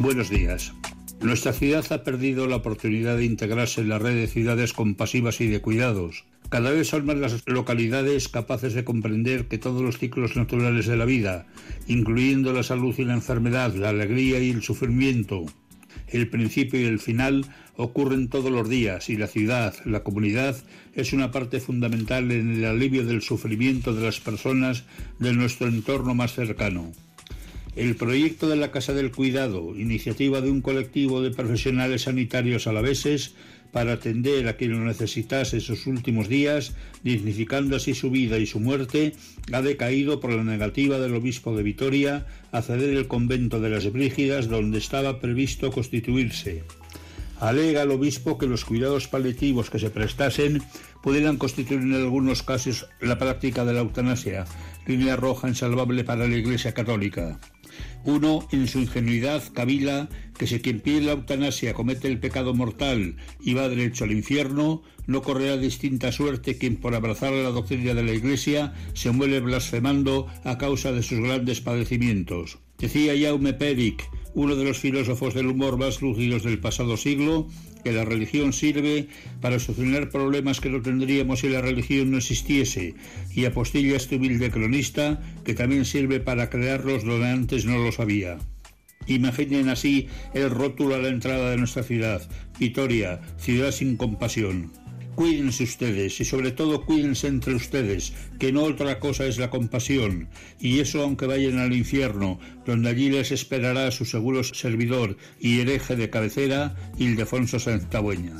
Buenos días. Nuestra ciudad ha perdido la oportunidad de integrarse en la red de ciudades compasivas y de cuidados. Cada vez son más las localidades capaces de comprender que todos los ciclos naturales de la vida, incluyendo la salud y la enfermedad, la alegría y el sufrimiento, el principio y el final ocurren todos los días y la ciudad, la comunidad, es una parte fundamental en el alivio del sufrimiento de las personas de nuestro entorno más cercano. El proyecto de la Casa del Cuidado, iniciativa de un colectivo de profesionales sanitarios alaveses para atender a quien lo necesitase esos últimos días, dignificando así su vida y su muerte, ha decaído por la negativa del obispo de Vitoria a ceder el convento de las Brígidas donde estaba previsto constituirse. Alega el obispo que los cuidados paliativos que se prestasen pudieran constituir en algunos casos la práctica de la eutanasia, línea roja insalvable para la Iglesia Católica. Uno, en su ingenuidad, cavila que si quien pide la eutanasia comete el pecado mortal y va derecho al infierno, no correrá distinta suerte quien por abrazar la doctrina de la Iglesia se muere blasfemando a causa de sus grandes padecimientos. Decía Jaume uno de los filósofos del humor más lúcidos del pasado siglo, que la religión sirve para solucionar problemas que no tendríamos si la religión no existiese, y apostilla este humilde cronista que también sirve para crearlos donde antes no los había. Imaginen así el rótulo a la entrada de nuestra ciudad, Vitoria, ciudad sin compasión. Cuídense ustedes y sobre todo cuídense entre ustedes, que no otra cosa es la compasión, y eso aunque vayan al infierno, donde allí les esperará su seguro servidor y hereje de cabecera, Ildefonso Santabueña.